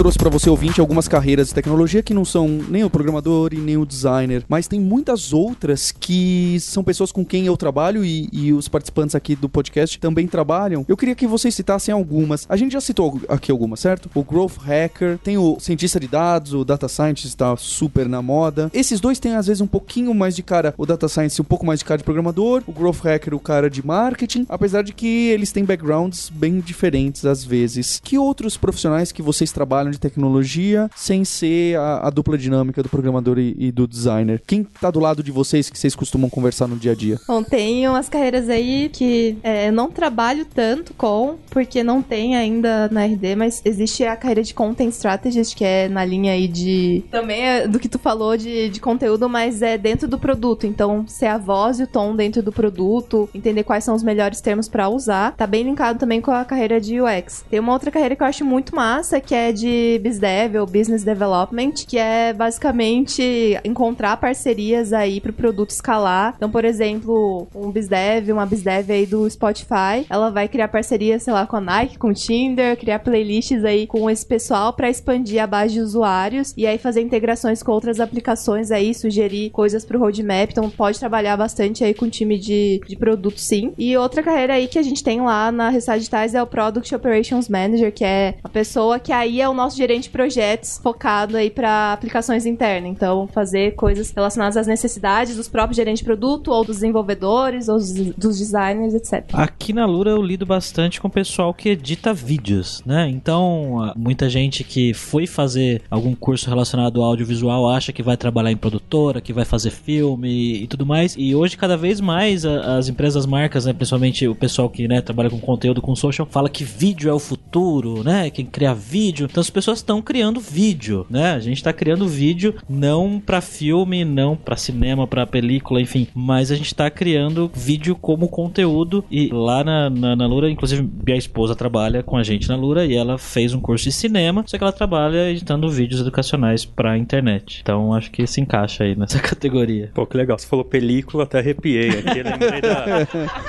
Trouxe para você ouvinte algumas carreiras de tecnologia que não são nem o programador e nem o designer, mas tem muitas outras que são pessoas com quem eu trabalho e, e os participantes aqui do podcast também trabalham. Eu queria que vocês citassem algumas. A gente já citou aqui algumas, certo? O Growth Hacker, tem o cientista de dados, o Data Scientist está super na moda. Esses dois têm às vezes um pouquinho mais de cara, o Data Science um pouco mais de cara de programador, o Growth Hacker o cara de marketing, apesar de que eles têm backgrounds bem diferentes às vezes. Que outros profissionais que vocês trabalham trabalham de tecnologia sem ser a, a dupla dinâmica do programador e, e, do designer. Quem tá do lado de vocês que vocês costumam conversar no dia a dia? Bom, tem umas carreiras aí que é, eu não trabalho tanto com, porque não tem ainda na RD, mas existe a carreira de Content Strategist, que é na linha aí de. Também é do que tu falou de, de conteúdo, mas é dentro do produto. Então, ser a voz e o tom dentro do produto, entender quais são os melhores termos para usar. Tá bem linkado também com a carreira de UX. Tem uma outra carreira que eu acho muito massa, que é de BizDev ou Business Development, que é basicamente encontrar parcerias aí pro produto escalar. Então, por exemplo, um BizDev, uma BizDev aí do Spotify, ela vai criar parcerias, sei lá, com a Nike, com o Tinder, criar playlists aí com esse pessoal para expandir a base de usuários e aí fazer integrações com outras aplicações aí, sugerir coisas pro roadmap. Então, pode trabalhar bastante aí com o time de, de produto, sim. E outra carreira aí que a gente tem lá na Ressagitais é o Product Operations Manager, que é a pessoa que aí é o nosso gerente de projetos focado aí para aplicações internas. Então, fazer coisas relacionadas às necessidades dos próprios gerentes de produto, ou dos desenvolvedores, ou dos designers, etc. Aqui na Lura eu lido bastante com o pessoal que edita vídeos, né? Então, muita gente que foi fazer algum curso relacionado ao audiovisual acha que vai trabalhar em produtora, que vai fazer filme e tudo mais. E hoje, cada vez mais, as empresas, marcas, né, principalmente o pessoal que né, trabalha com conteúdo, com social, fala que vídeo é o futuro, né? Quem cria vídeo. Então, as pessoas estão criando vídeo, né? A gente está criando vídeo não para filme, não para cinema, para película, enfim. Mas a gente está criando vídeo como conteúdo. E lá na, na, na, Lura, inclusive, minha esposa trabalha com a gente na Lura e ela fez um curso de cinema, só que ela trabalha editando vídeos educacionais pra internet. Então acho que se encaixa aí nessa *laughs* categoria. Pô, que legal. Você falou película, até arrepiei aqui. Lembrei da.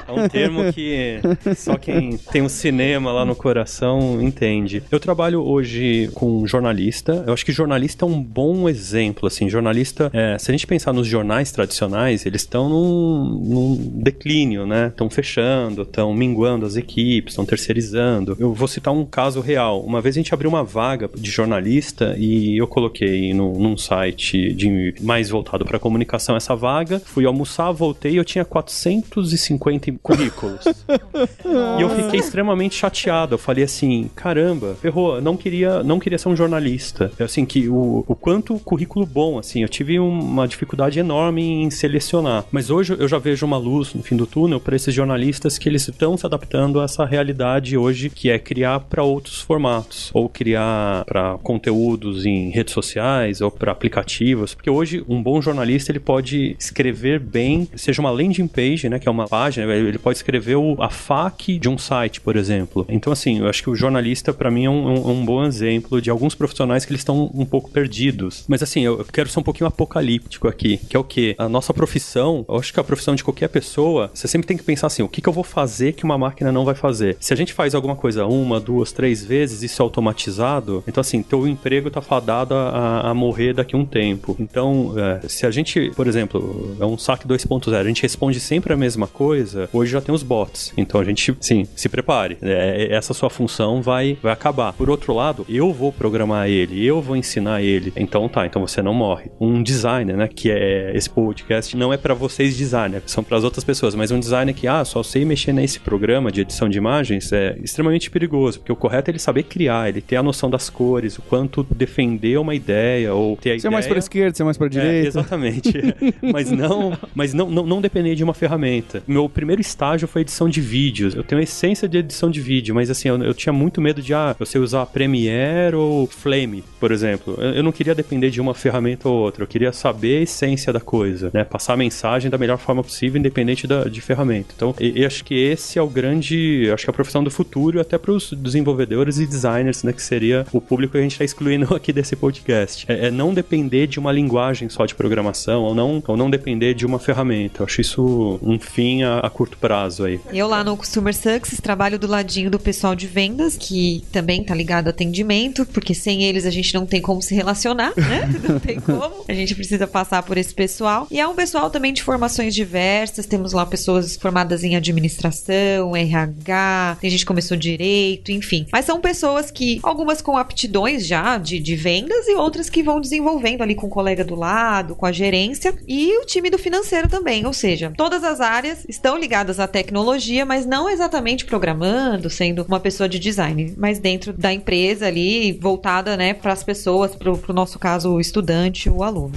É um termo que só quem tem um cinema lá no coração entende. Eu trabalho hoje com jornalista. Eu acho que jornalista é um bom exemplo, assim. Jornalista, é, se a gente pensar nos jornais tradicionais, eles estão num, num declínio, né? Estão fechando, estão minguando as equipes, estão terceirizando. Eu vou citar um caso real. Uma vez a gente abriu uma vaga de jornalista e eu coloquei no, num site de, mais voltado para comunicação essa vaga. Fui almoçar, voltei e eu tinha 450 currículos. *laughs* e eu fiquei extremamente chateado. Eu falei assim, caramba, ferrou, não queria, não queria ser um jornalista. Assim, que o, o quanto currículo bom, assim, eu tive uma dificuldade enorme em selecionar. Mas hoje eu já vejo uma luz no fim do túnel para esses jornalistas que eles estão se adaptando a essa realidade hoje, que é criar para outros formatos, ou criar para conteúdos em redes sociais ou para aplicativos, porque hoje um bom jornalista ele pode escrever bem, seja uma landing page, né, que é uma página, ele pode escrever o, a FAQ de um site, por exemplo. Então assim, eu acho que o jornalista para mim é um, um, um, bom exemplo de alguns profissionais que eles estão um pouco perdidos. Mas assim, eu quero ser um pouquinho apocalíptico aqui, que é o que a nossa profissão, eu acho que a profissão de qualquer pessoa, você sempre tem que pensar assim, o que, que eu vou fazer que uma máquina não vai fazer? Se a gente faz alguma coisa uma, duas, três vezes, isso é automatizado, então assim, teu emprego tá fadado a, a morrer daqui a um tempo. Então, é, se a gente, por exemplo, é um saque 2.0, a gente responde sempre a mesma coisa, hoje já tem os bots. Então a gente, sim, se prepare. É, essa sua função vai, vai acabar. Por outro lado, eu vou programar ele, eu vou ensinar ele. Então tá, então você não morre. Um designer, né, que é esse podcast, não é para vocês designer, são para as outras pessoas, mas um designer que, ah, só sei mexer nesse programa de edição de imagens é extremamente perigoso, porque o correto é ele saber criar, ele ter a noção das cores, o quanto defender uma ideia ou ter a ser ideia... mais para esquerda, ser mais para direita. É, exatamente. *laughs* mas não, mas não, não, não depender de uma ferramenta. Meu primeiro estágio foi edição de vídeos. Eu tenho a essência de edição de vídeo, mas assim, eu, eu tinha muito medo de, ah, eu sei usar Premiere ou Flame, por exemplo. Eu, eu não queria depender de uma ferramenta ou outra, eu queria saber a essência da coisa, né? Passar a mensagem da melhor forma possível, independente da, de ferramenta. Então, eu acho que esse é o grande, acho que é a profissão do futuro, até para os desenvolvedores e designers, né? Que seria o público que a gente está excluindo *laughs* aqui desse podcast. É, é, não depender de uma linguagem só de programação, ou não, ou não depender de uma ferramenta. Eu acho isso um fim a, a curto prazo aí. Eu lá no Customer Success trabalho do ladinho do pessoal de vendas, que também tá ligado a atendimento, porque sem eles a gente não tem como se relacionar, né? *laughs* Não tem como. A gente precisa passar por esse pessoal. E é um pessoal também de formações diversas. Temos lá pessoas formadas em administração, RH, tem gente que começou direito, enfim. Mas são pessoas que, algumas com aptidões já de, de vendas e outras que vão desenvolvendo ali com o colega do lado, com a gerência e o time do financeiro também. Ou seja, todas as áreas estão ligadas à tecnologia, mas não exatamente programando, sendo uma pessoa de design, mas dentro da empresa ali ali voltada, né, para as pessoas, para o nosso caso, o estudante, o aluno.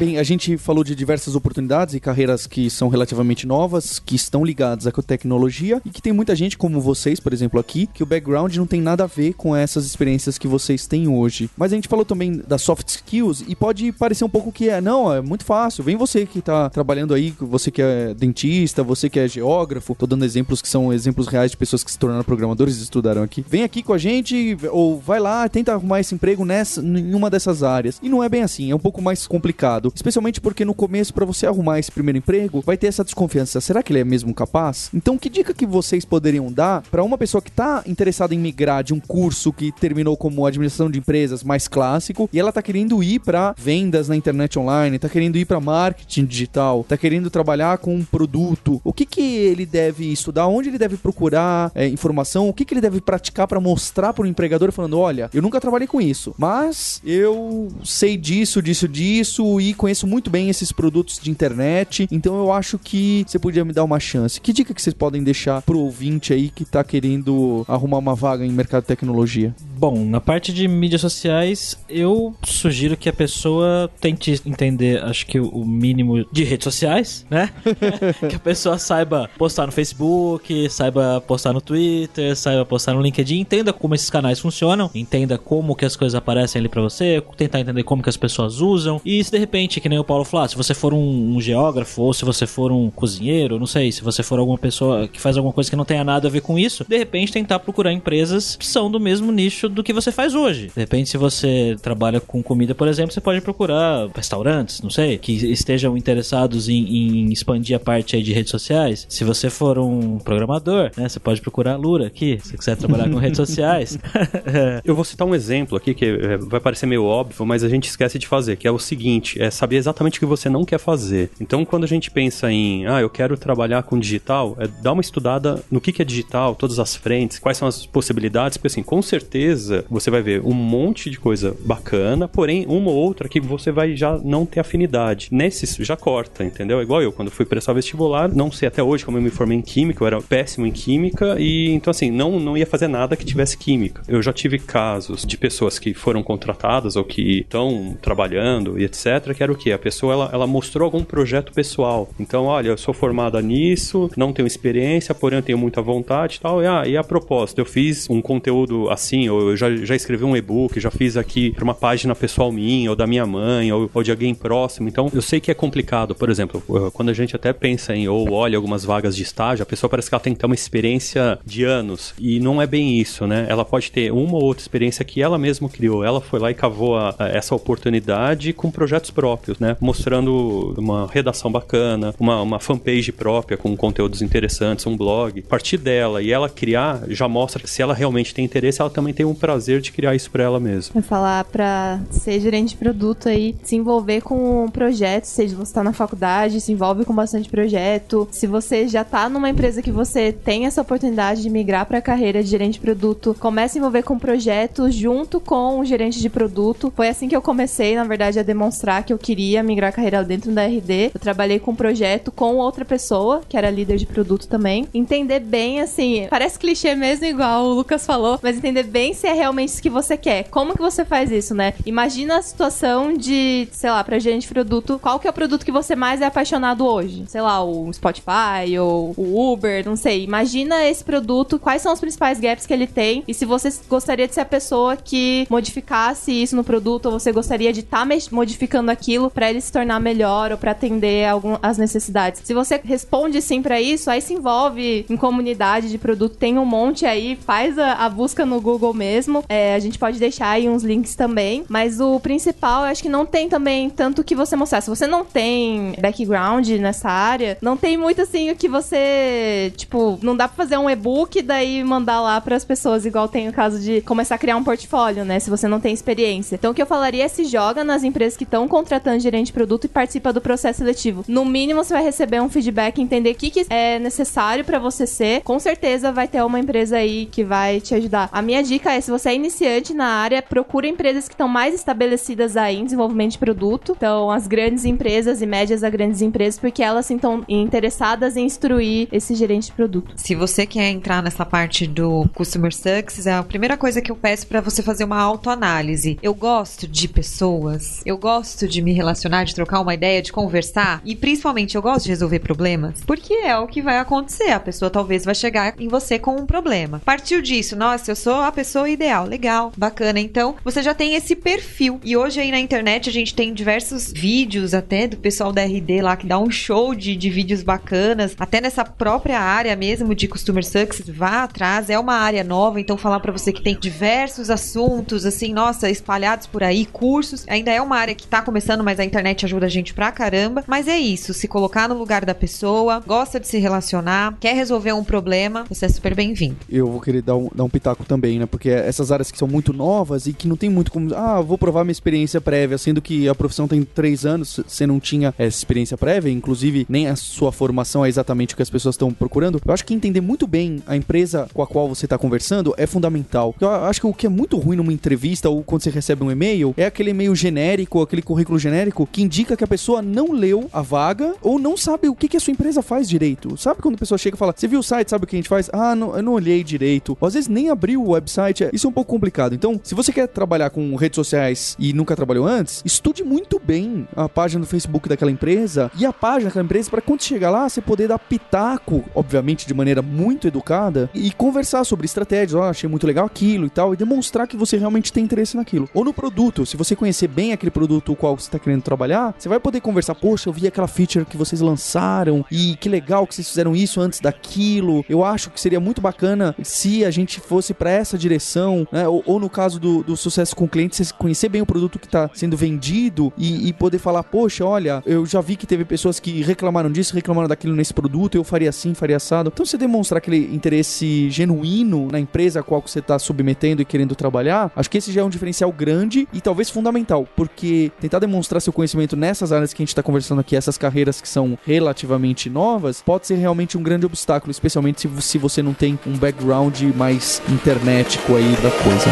Bem, a gente falou de diversas oportunidades e carreiras que são relativamente novas, que estão ligadas à tecnologia e que tem muita gente como vocês, por exemplo, aqui, que o background não tem nada a ver com essas experiências que vocês têm hoje. Mas a gente falou também das soft skills e pode parecer um pouco que é, não, é muito fácil. Vem você que tá trabalhando aí, você que é dentista, você que é geógrafo, tô dando exemplos que são exemplos reais de pessoas que se tornaram programadores e estudaram aqui. Vem aqui com a gente ou vai lá, tenta arrumar esse emprego nessa em uma dessas áreas. E não é bem assim, é um pouco mais complicado. Especialmente porque no começo, para você arrumar esse primeiro emprego, vai ter essa desconfiança. Será que ele é mesmo capaz? Então, que dica que vocês poderiam dar para uma pessoa que tá interessada em migrar de um curso que terminou como administração de empresas mais clássico e ela tá querendo ir para vendas na internet online, tá querendo ir para marketing digital, tá querendo trabalhar com um produto? O que que ele deve estudar? Onde ele deve procurar é, informação? O que que ele deve praticar para mostrar para o empregador falando, olha, eu nunca trabalhei com isso, mas eu sei disso, disso, disso e conheço muito bem esses produtos de internet, então eu acho que você podia me dar uma chance. Que dica que vocês podem deixar pro ouvinte aí que tá querendo arrumar uma vaga em mercado de tecnologia? Bom, na parte de mídias sociais, eu sugiro que a pessoa tente entender, acho que o mínimo de redes sociais, né? *laughs* que a pessoa saiba postar no Facebook, saiba postar no Twitter, saiba postar no LinkedIn, entenda como esses canais funcionam, entenda como que as coisas aparecem ali para você, tentar entender como que as pessoas usam. E se de repente, que nem o Paulo falou, ah, se você for um, um geógrafo ou se você for um cozinheiro, não sei, se você for alguma pessoa que faz alguma coisa que não tenha nada a ver com isso, de repente tentar procurar empresas que são do mesmo nicho do que você faz hoje. De repente, se você trabalha com comida, por exemplo, você pode procurar restaurantes, não sei, que estejam interessados em, em expandir a parte aí de redes sociais. Se você for um programador, né, você pode procurar a Lura aqui, se você quiser trabalhar com redes sociais. *laughs* Eu vou citar um exemplo aqui que é, vai parecer meio óbvio, mas a gente esquece de fazer, que é o seguinte, é saber exatamente o que você não quer fazer. Então, quando a gente pensa em, ah, eu quero trabalhar com digital, é dar uma estudada no que, que é digital, todas as frentes, quais são as possibilidades, porque assim, com certeza você vai ver um monte de coisa bacana, porém, uma ou outra que você vai já não ter afinidade. Nesses, já corta, entendeu? É igual eu, quando fui prestar vestibular, não sei até hoje como eu me formei em química, eu era péssimo em química, e então assim, não, não ia fazer nada que tivesse química. Eu já tive casos de pessoas que foram contratadas ou que estão trabalhando e etc, que era o que? A pessoa ela, ela mostrou algum projeto pessoal. Então, olha, eu sou formada nisso, não tenho experiência, porém eu tenho muita vontade e tal. E, ah, e a proposta? Eu fiz um conteúdo assim, ou eu já, já escrevi um e-book, já fiz aqui para uma página pessoal minha, ou da minha mãe, ou, ou de alguém próximo. Então, eu sei que é complicado. Por exemplo, quando a gente até pensa em, ou olha algumas vagas de estágio, a pessoa parece que ela tem que ter uma experiência de anos. E não é bem isso, né? Ela pode ter uma ou outra experiência que ela mesma criou. Ela foi lá e cavou a, a, essa oportunidade com projetos próprios, né? Mostrando uma redação bacana, uma, uma fanpage própria com conteúdos interessantes, um blog. A partir dela e ela criar, já mostra que se ela realmente tem interesse, ela também tem um prazer de criar isso para ela mesma. Vou falar para ser gerente de produto aí, se envolver com projetos, seja você está na faculdade, se envolve com bastante projeto. Se você já está numa empresa que você tem essa oportunidade de migrar para a carreira de gerente de produto, comece a envolver com projetos junto com o gerente de produto. Foi assim que eu comecei, na verdade, a demonstrar que eu queria migrar a carreira dentro da RD. Eu trabalhei com um projeto com outra pessoa, que era líder de produto também. Entender bem, assim, parece clichê mesmo, igual o Lucas falou, mas entender bem se é realmente isso que você quer. Como que você faz isso, né? Imagina a situação de, sei lá, pra gerente de produto, qual que é o produto que você mais é apaixonado hoje? Sei lá, o Spotify ou o Uber, não sei. Imagina esse produto, quais são os principais gaps que ele tem e se você gostaria de ser a pessoa que modificasse isso no produto ou você gostaria de estar tá modificando aquilo para ele se tornar melhor ou para atender algum, as necessidades. Se você responde sim para isso, aí se envolve em comunidade de produto, tem um monte aí, faz a, a busca no Google mesmo. É, a gente pode deixar aí uns links também, mas o principal, eu acho que não tem também tanto que você mostrar. Se você não tem background nessa área, não tem muito assim o que você, tipo, não dá pra fazer um e-book daí mandar lá para as pessoas, igual tem o caso de começar a criar um portfólio, né? Se você não tem experiência. Então o que eu falaria é se joga nas empresas que estão contratando gerente de produto e participa do processo seletivo. No mínimo, você vai receber um feedback, entender o que, que é necessário para você ser. Com certeza vai ter uma empresa aí que vai te ajudar. A minha dica é se você é iniciante na área, procura empresas que estão mais estabelecidas aí em desenvolvimento de produto. Então, as grandes empresas e médias a grandes empresas, porque elas estão interessadas em instruir esse gerente de produto. Se você quer entrar nessa parte do Customer Success, a primeira coisa que eu peço para você fazer uma autoanálise. Eu gosto de pessoas, eu gosto de me relacionar, de trocar uma ideia, de conversar e principalmente eu gosto de resolver problemas, porque é o que vai acontecer. A pessoa talvez vai chegar em você com um problema. Partiu disso, nossa, eu sou a pessoa ideal, legal, bacana. Então, você já tem esse perfil. E hoje aí na internet a gente tem diversos vídeos até do pessoal da RD lá que dá um show de, de vídeos bacanas, até nessa própria área mesmo de Customer Success, vá atrás, é uma área nova, então falar para você que tem diversos assuntos, assim, nossa, espalhados por aí, cursos, ainda é uma área que tá começando, mas a internet ajuda a gente pra caramba, mas é isso, se colocar no lugar da pessoa, gosta de se relacionar, quer resolver um problema, você é super bem-vindo. Eu vou querer dar um, dar um pitaco também, né? Porque essas áreas que são muito novas e que não tem muito como. Ah, vou provar minha experiência prévia, sendo que a profissão tem três anos, você não tinha essa experiência prévia, inclusive nem a sua formação é exatamente o que as pessoas estão procurando. Eu acho que entender muito bem a empresa com a qual você está conversando é fundamental. Eu acho que o que é muito ruim numa entrevista ou quando você recebe um e-mail é aquele e-mail genérico, aquele currículo genérico que indica que a pessoa não leu a vaga ou não sabe o que, que a sua empresa faz direito. Sabe quando a pessoa chega e fala: Você viu o site, sabe o que a gente faz? Ah, não, eu não olhei direito. Ou às vezes nem abriu o website. Isso é um pouco complicado. Então, se você quer trabalhar com redes sociais e nunca trabalhou antes, estude muito bem a página do Facebook daquela empresa e a página daquela empresa para quando chegar lá você poder dar pitaco, obviamente de maneira muito educada, e conversar sobre estratégias. Ó, oh, achei muito legal aquilo e tal, e demonstrar que você realmente tem interesse naquilo. Ou no produto, se você conhecer bem aquele produto o qual você está querendo trabalhar, você vai poder conversar. Poxa, eu vi aquela feature que vocês lançaram e que legal que vocês fizeram isso antes daquilo. Eu acho que seria muito bacana se a gente fosse para essa direção, né? Ou, ou, no caso do, do sucesso com o cliente, você conhecer bem o produto que está sendo vendido e, e, poder falar, poxa, olha, eu já vi que teve pessoas que reclamaram disso, reclamaram daquilo nesse produto, eu faria assim, faria assado. Então, você demonstrar aquele interesse genuíno na empresa a qual você está submetendo e querendo trabalhar, acho que esse já é um diferencial grande e talvez fundamental, porque tentar demonstrar seu conhecimento nessas áreas que a gente está conversando aqui, essas carreiras que são relativamente novas, pode ser realmente um grande obstáculo, especialmente se, se você não tem um background mais internetico aí da coisa.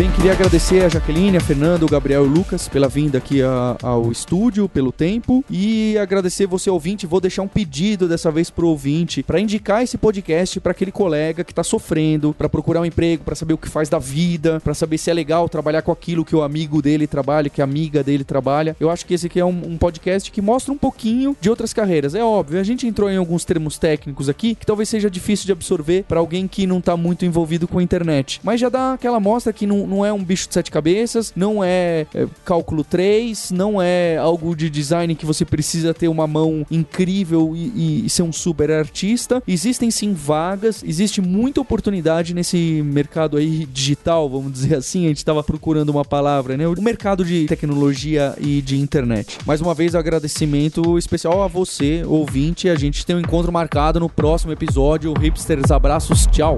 Bem, queria agradecer a Jaqueline, a Fernando, o Gabriel e o Lucas pela vinda aqui a, ao estúdio, pelo tempo. E agradecer você, ouvinte. Vou deixar um pedido dessa vez pro ouvinte para indicar esse podcast para aquele colega que tá sofrendo, para procurar um emprego, para saber o que faz da vida, para saber se é legal trabalhar com aquilo que o amigo dele trabalha, que a amiga dele trabalha. Eu acho que esse aqui é um, um podcast que mostra um pouquinho de outras carreiras. É óbvio, a gente entrou em alguns termos técnicos aqui que talvez seja difícil de absorver para alguém que não tá muito envolvido com a internet. Mas já dá aquela mostra que não não é um bicho de sete cabeças, não é, é cálculo 3, não é algo de design que você precisa ter uma mão incrível e, e, ser um super artista. Existem sim vagas, existe muita oportunidade nesse mercado aí digital, vamos dizer assim. A gente estava procurando uma palavra, né? O mercado de tecnologia e de internet. Mais uma vez, agradecimento especial a você, ouvinte. A gente tem um encontro marcado no próximo episódio. Hipsters, abraços, tchau!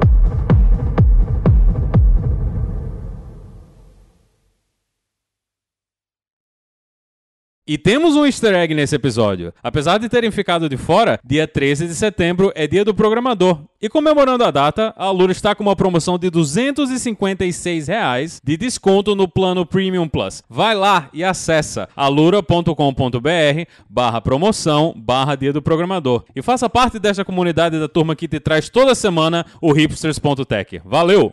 E temos um easter egg nesse episódio. Apesar de terem ficado de fora, dia 13 de setembro é dia do programador. E comemorando a data, a Alura está com uma promoção de 256 reais de desconto no plano Premium Plus. Vai lá e acessa alura.com.br barra promoção barra dia do programador. E faça parte desta comunidade da turma que te traz toda semana o hipsters.tech. Valeu!